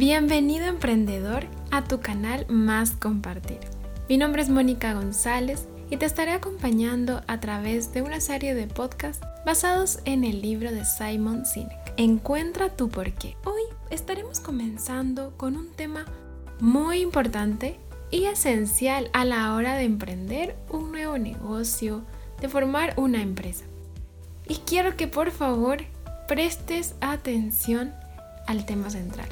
Bienvenido emprendedor a tu canal Más Compartir. Mi nombre es Mónica González y te estaré acompañando a través de una serie de podcasts basados en el libro de Simon Sinek. Encuentra tu porqué. Hoy estaremos comenzando con un tema muy importante y esencial a la hora de emprender un nuevo negocio, de formar una empresa. Y quiero que por favor prestes atención al tema central.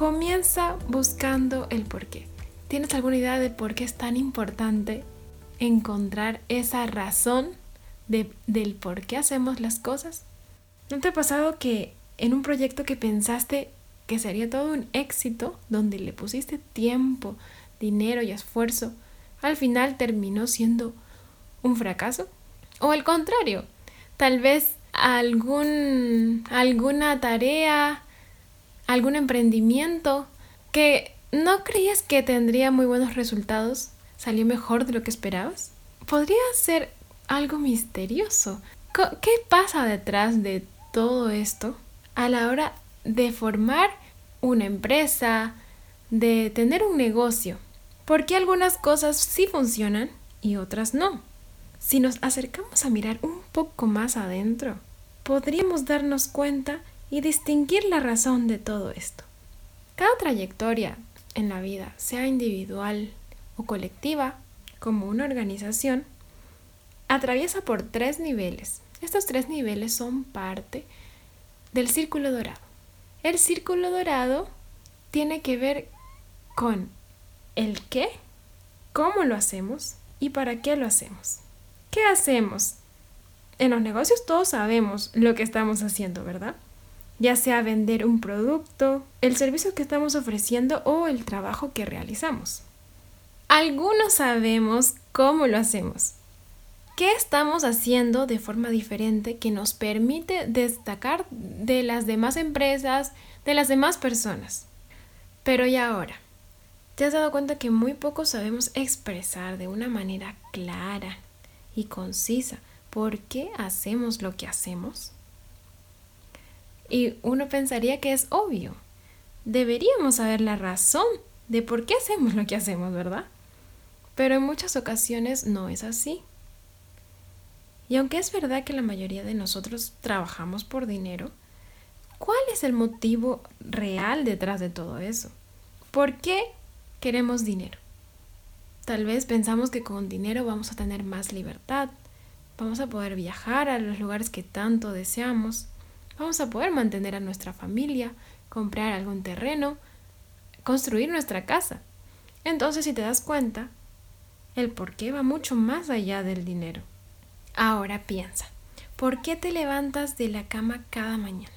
Comienza buscando el por qué. ¿Tienes alguna idea de por qué es tan importante encontrar esa razón del por qué hacemos las cosas? ¿No te ha pasado que en un proyecto que pensaste que sería todo un éxito, donde le pusiste tiempo, dinero y esfuerzo, al final terminó siendo un fracaso? O al contrario, tal vez algún, alguna tarea algún emprendimiento que no creías que tendría muy buenos resultados, salió mejor de lo que esperabas? Podría ser algo misterioso. ¿Qué pasa detrás de todo esto a la hora de formar una empresa, de tener un negocio? ¿Por qué algunas cosas sí funcionan y otras no? Si nos acercamos a mirar un poco más adentro, podríamos darnos cuenta y distinguir la razón de todo esto. Cada trayectoria en la vida, sea individual o colectiva, como una organización, atraviesa por tres niveles. Estos tres niveles son parte del círculo dorado. El círculo dorado tiene que ver con el qué, cómo lo hacemos y para qué lo hacemos. ¿Qué hacemos? En los negocios todos sabemos lo que estamos haciendo, ¿verdad? Ya sea vender un producto, el servicio que estamos ofreciendo o el trabajo que realizamos. Algunos sabemos cómo lo hacemos. ¿Qué estamos haciendo de forma diferente que nos permite destacar de las demás empresas, de las demás personas? Pero ¿y ahora? ¿Te has dado cuenta que muy poco sabemos expresar de una manera clara y concisa por qué hacemos lo que hacemos? Y uno pensaría que es obvio. Deberíamos saber la razón de por qué hacemos lo que hacemos, ¿verdad? Pero en muchas ocasiones no es así. Y aunque es verdad que la mayoría de nosotros trabajamos por dinero, ¿cuál es el motivo real detrás de todo eso? ¿Por qué queremos dinero? Tal vez pensamos que con dinero vamos a tener más libertad, vamos a poder viajar a los lugares que tanto deseamos, vamos a poder mantener a nuestra familia, comprar algún terreno, construir nuestra casa. Entonces, si te das cuenta, el por qué va mucho más allá del dinero. Ahora piensa, ¿por qué te levantas de la cama cada mañana?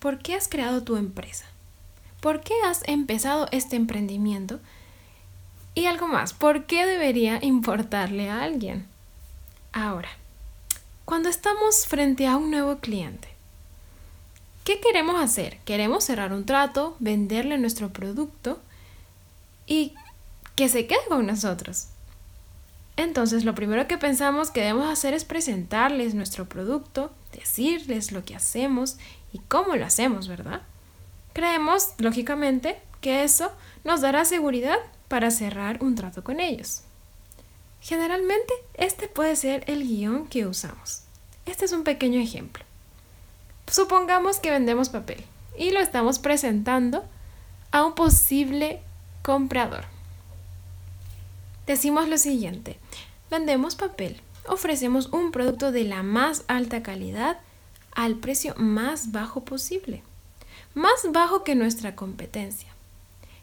¿Por qué has creado tu empresa? ¿Por qué has empezado este emprendimiento? Y algo más, ¿por qué debería importarle a alguien? Ahora, cuando estamos frente a un nuevo cliente, ¿Qué queremos hacer? Queremos cerrar un trato, venderle nuestro producto y que se quede con nosotros. Entonces, lo primero que pensamos que debemos hacer es presentarles nuestro producto, decirles lo que hacemos y cómo lo hacemos, ¿verdad? Creemos, lógicamente, que eso nos dará seguridad para cerrar un trato con ellos. Generalmente, este puede ser el guion que usamos. Este es un pequeño ejemplo. Supongamos que vendemos papel y lo estamos presentando a un posible comprador. Decimos lo siguiente, vendemos papel, ofrecemos un producto de la más alta calidad al precio más bajo posible, más bajo que nuestra competencia.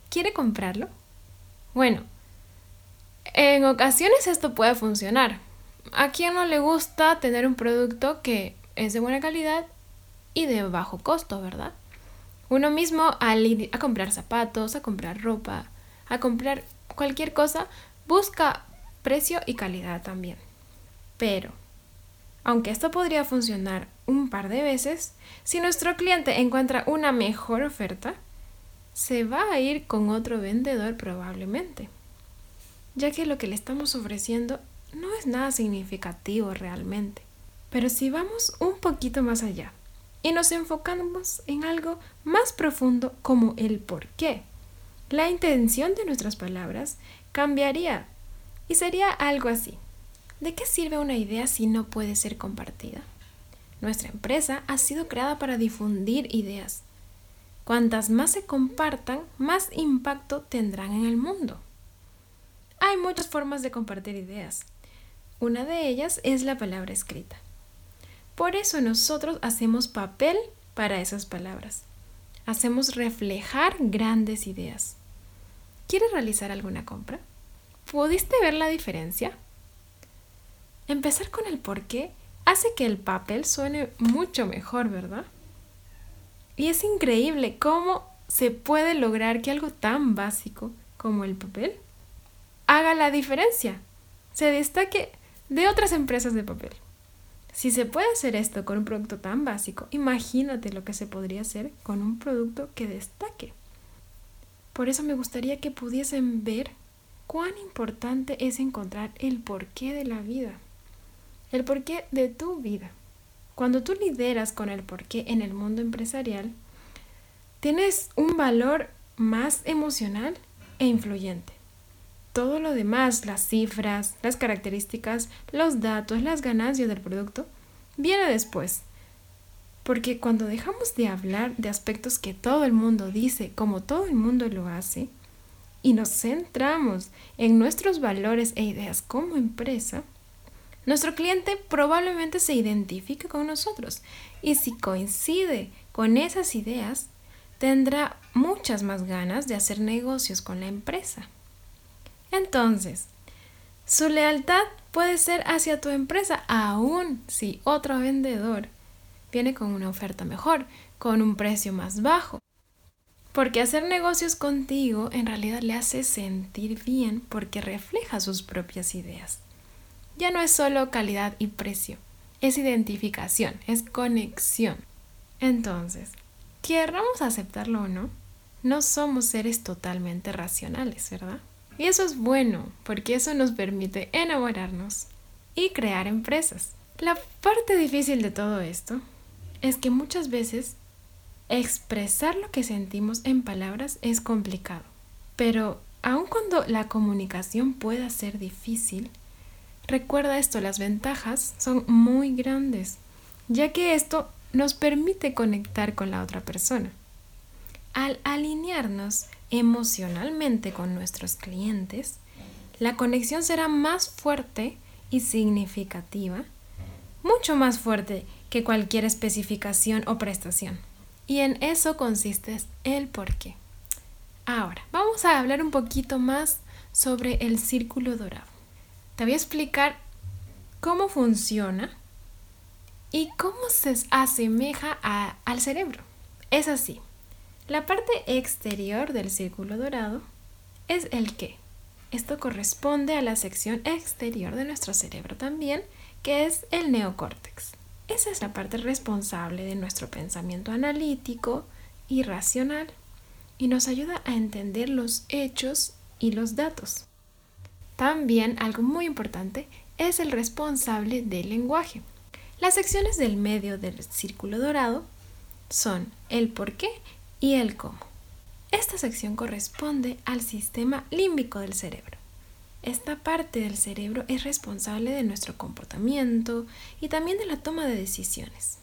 ¿Quiere comprarlo? Bueno, en ocasiones esto puede funcionar. ¿A quién no le gusta tener un producto que es de buena calidad y de bajo costo, ¿verdad? Uno mismo al ir a comprar zapatos, a comprar ropa, a comprar cualquier cosa, busca precio y calidad también. Pero, aunque esto podría funcionar un par de veces, si nuestro cliente encuentra una mejor oferta, se va a ir con otro vendedor probablemente, ya que lo que le estamos ofreciendo no es nada significativo realmente. Pero si vamos un poquito más allá, y nos enfocamos en algo más profundo como el por qué. La intención de nuestras palabras cambiaría y sería algo así. ¿De qué sirve una idea si no puede ser compartida? Nuestra empresa ha sido creada para difundir ideas. Cuantas más se compartan, más impacto tendrán en el mundo. Hay muchas formas de compartir ideas. Una de ellas es la palabra escrita. Por eso nosotros hacemos papel para esas palabras. Hacemos reflejar grandes ideas. ¿Quieres realizar alguna compra? ¿Pudiste ver la diferencia? Empezar con el por qué hace que el papel suene mucho mejor, ¿verdad? Y es increíble cómo se puede lograr que algo tan básico como el papel haga la diferencia, se destaque de otras empresas de papel. Si se puede hacer esto con un producto tan básico, imagínate lo que se podría hacer con un producto que destaque. Por eso me gustaría que pudiesen ver cuán importante es encontrar el porqué de la vida, el porqué de tu vida. Cuando tú lideras con el porqué en el mundo empresarial, tienes un valor más emocional e influyente. Todo lo demás, las cifras, las características, los datos, las ganancias del producto, viene después. Porque cuando dejamos de hablar de aspectos que todo el mundo dice como todo el mundo lo hace, y nos centramos en nuestros valores e ideas como empresa, nuestro cliente probablemente se identifique con nosotros y si coincide con esas ideas, tendrá muchas más ganas de hacer negocios con la empresa. Entonces, su lealtad puede ser hacia tu empresa, aun si otro vendedor viene con una oferta mejor, con un precio más bajo. Porque hacer negocios contigo en realidad le hace sentir bien porque refleja sus propias ideas. Ya no es solo calidad y precio, es identificación, es conexión. Entonces, querramos aceptarlo o no, no somos seres totalmente racionales, ¿verdad? Y eso es bueno, porque eso nos permite enamorarnos y crear empresas. La parte difícil de todo esto es que muchas veces expresar lo que sentimos en palabras es complicado. Pero aun cuando la comunicación pueda ser difícil, recuerda esto, las ventajas son muy grandes, ya que esto nos permite conectar con la otra persona. Al alinearnos emocionalmente con nuestros clientes, la conexión será más fuerte y significativa, mucho más fuerte que cualquier especificación o prestación. Y en eso consiste el porqué. Ahora, vamos a hablar un poquito más sobre el círculo dorado. Te voy a explicar cómo funciona y cómo se asemeja al cerebro. Es así. La parte exterior del círculo dorado es el qué. Esto corresponde a la sección exterior de nuestro cerebro también, que es el neocórtex. Esa es la parte responsable de nuestro pensamiento analítico y racional y nos ayuda a entender los hechos y los datos. También algo muy importante es el responsable del lenguaje. Las secciones del medio del círculo dorado son el por qué y el cómo. Esta sección corresponde al sistema límbico del cerebro. Esta parte del cerebro es responsable de nuestro comportamiento y también de la toma de decisiones.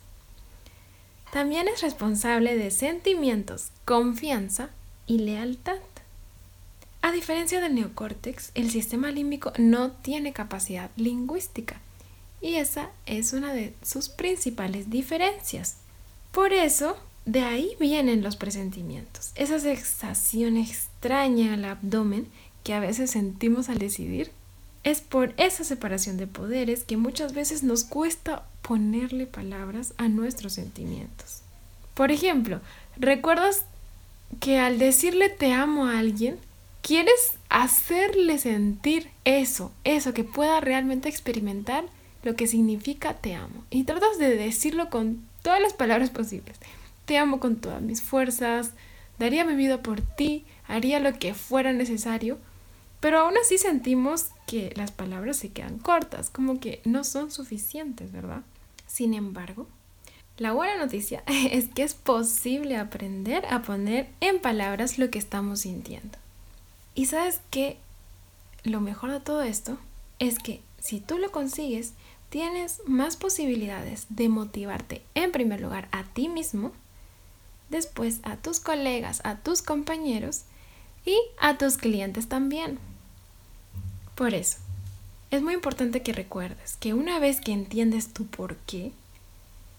También es responsable de sentimientos, confianza y lealtad. A diferencia del neocórtex, el sistema límbico no tiene capacidad lingüística y esa es una de sus principales diferencias. Por eso, de ahí vienen los presentimientos, esa sensación extraña al abdomen que a veces sentimos al decidir. Es por esa separación de poderes que muchas veces nos cuesta ponerle palabras a nuestros sentimientos. Por ejemplo, ¿recuerdas que al decirle te amo a alguien, quieres hacerle sentir eso, eso que pueda realmente experimentar lo que significa te amo? Y tratas de decirlo con todas las palabras posibles. Te amo con todas mis fuerzas, daría mi vida por ti, haría lo que fuera necesario, pero aún así sentimos que las palabras se quedan cortas, como que no son suficientes, ¿verdad? Sin embargo, La buena noticia es que es posible aprender a poner en palabras lo que estamos sintiendo. Y sabes que lo mejor de todo esto es que si tú lo consigues, tienes más posibilidades de motivarte en primer lugar a ti mismo, después a tus colegas, a tus compañeros y a tus clientes también. Por eso, es muy importante que recuerdes que una vez que entiendes tu por qué,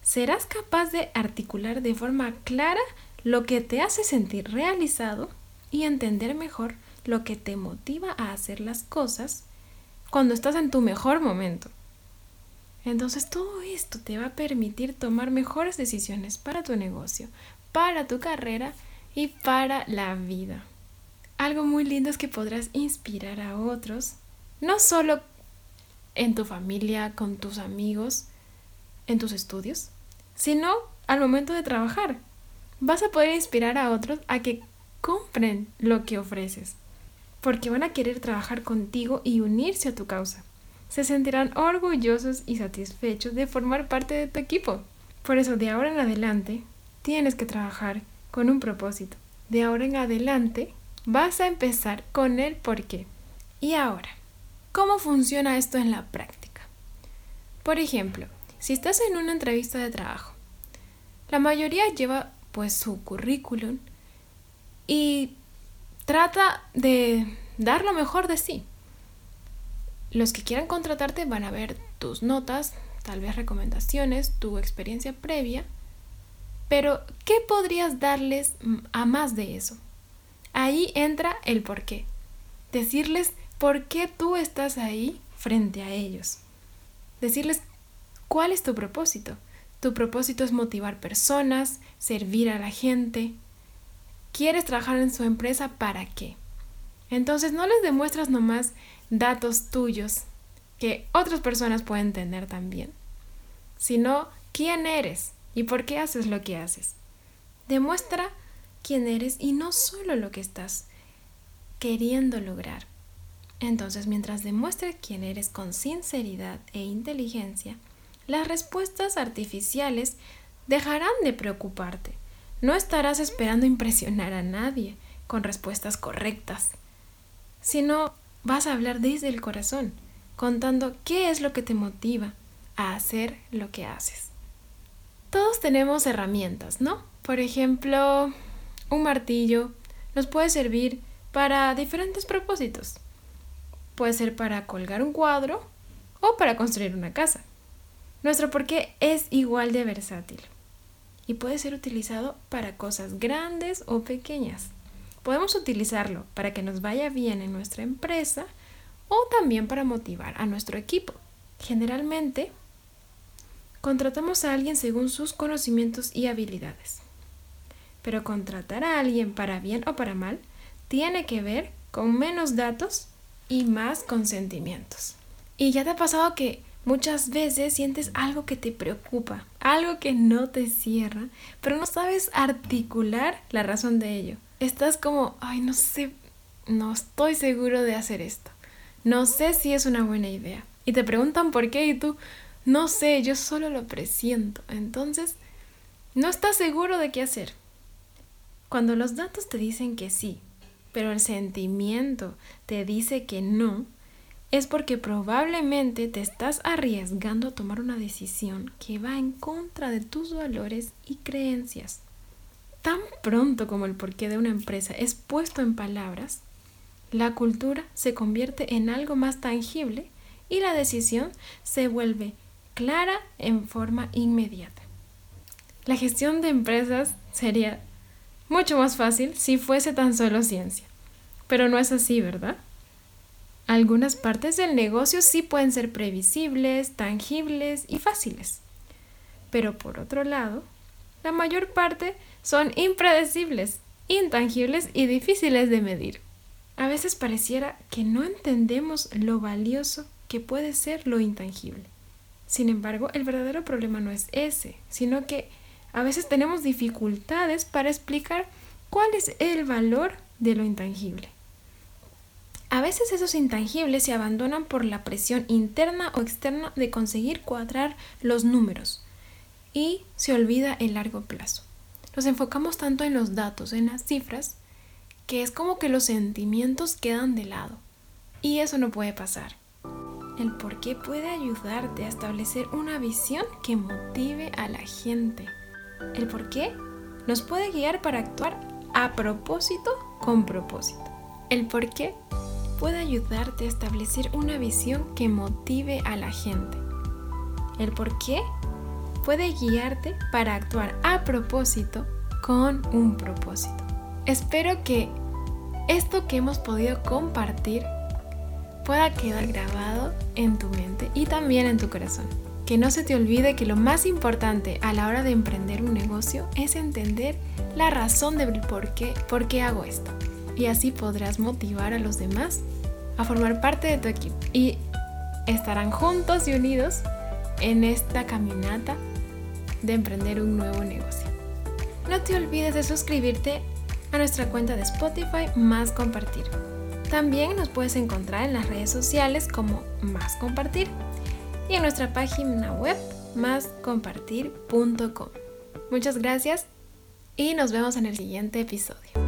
serás capaz de articular de forma clara lo que te hace sentir realizado y entender mejor lo que te motiva a hacer las cosas cuando estás en tu mejor momento. Entonces todo esto te va a permitir tomar mejores decisiones para tu negocio, para tu carrera y para la vida. Algo muy lindo es que podrás inspirar a otros, no solo en tu familia, con tus amigos, en tus estudios, sino al momento de trabajar. Vas a poder inspirar a otros a que compren lo que ofreces, porque van a querer trabajar contigo y unirse a tu causa. Se sentirán orgullosos y satisfechos de formar parte de tu equipo. Por eso, de ahora en adelante, tienes que trabajar con un propósito. De ahora en adelante, vas a empezar con el por qué. Y ahora, ¿cómo funciona esto en la práctica? Por ejemplo, si estás en una entrevista de trabajo, la mayoría lleva pues su currículum y trata de dar lo mejor de sí. Los que quieran contratarte van a ver tus notas, tal vez recomendaciones, tu experiencia previa, pero ¿qué podrías darles a más de eso? Ahí entra el por qué. Decirles por qué tú estás ahí frente a ellos. Decirles ¿Cuál es tu propósito? Tu propósito es motivar personas, servir a la gente. ¿Quieres trabajar en su empresa para qué? Entonces no les demuestras nomás datos tuyos que otras personas pueden tener también, sino quién eres y por qué haces lo que haces. Demuestra quién eres y no solo lo que estás queriendo lograr. Entonces, mientras demuestres quién eres con sinceridad e inteligencia, las respuestas artificiales dejarán de preocuparte. No estarás esperando impresionar a nadie con respuestas correctas, sino vas a hablar desde el corazón, contando qué es lo que te motiva a hacer lo que haces. Todos tenemos herramientas, ¿no? Por ejemplo, un martillo nos puede servir para diferentes propósitos. Puede ser para colgar un cuadro o para construir una casa. Nuestro porqué es igual de versátil y puede ser utilizado para cosas grandes o pequeñas. Podemos utilizarlo para que nos vaya bien en nuestra empresa o también para motivar a nuestro equipo. Generalmente, contratamos a alguien según sus conocimientos y habilidades. Pero contratar a alguien para bien o para mal tiene que ver con menos datos y más consentimientos. ¿Y ya te ha pasado que Muchas veces sientes algo que te preocupa, algo que no te cierra, pero no sabes articular la razón de ello. Estás como, ay, no sé, no estoy seguro de hacer esto. No sé si es una buena idea. Y te preguntan por qué y tú, no sé, yo solo lo presiento. Entonces, no estás seguro de qué hacer. Cuando los datos te dicen que sí, pero el sentimiento te dice que no, es porque probablemente te estás arriesgando a tomar una decisión que va en contra de tus valores y creencias. Tan pronto como el porqué de una empresa es puesto en palabras, la cultura se convierte en algo más tangible y la decisión se vuelve clara en forma inmediata. La gestión de empresas sería mucho más fácil si fuese tan solo ciencia, pero no es así, ¿verdad? Algunas partes del negocio sí pueden ser previsibles, tangibles y fáciles. Pero por otro lado, la mayor parte son impredecibles, intangibles y difíciles de medir. A veces pareciera que no entendemos lo valioso que puede ser lo intangible. Sin embargo, el verdadero problema no es ese, sino que a veces tenemos dificultades para explicar cuál es el valor de lo intangible. A veces esos intangibles se abandonan por la presión interna o externa de conseguir cuadrar los números. y se olvida el largo plazo. Nos enfocamos tanto en los datos, en las cifras, que es como que los sentimientos quedan de lado. Y eso no puede pasar. El por qué puede ayudarte a establecer una visión que motive a la gente. El por qué nos puede guiar para actuar a propósito con propósito. El por qué puede ayudarte a establecer una visión que motive a la gente. El por qué puede guiarte para actuar a propósito con un propósito. Espero que esto que hemos podido compartir pueda quedar grabado en tu mente y también en tu corazón. Que no se te olvide que lo más importante a la hora de emprender un negocio es entender la razón del por qué, por qué hago esto. Y así podrás motivar a los demás a formar parte de tu equipo. Y estarán juntos y unidos en esta caminata de emprender un nuevo negocio. No te olvides de suscribirte a nuestra cuenta de Spotify Más Compartir. También nos puedes encontrar en las redes sociales como Más Compartir y en nuestra página web máscompartir.com. Muchas gracias y nos vemos en el siguiente episodio.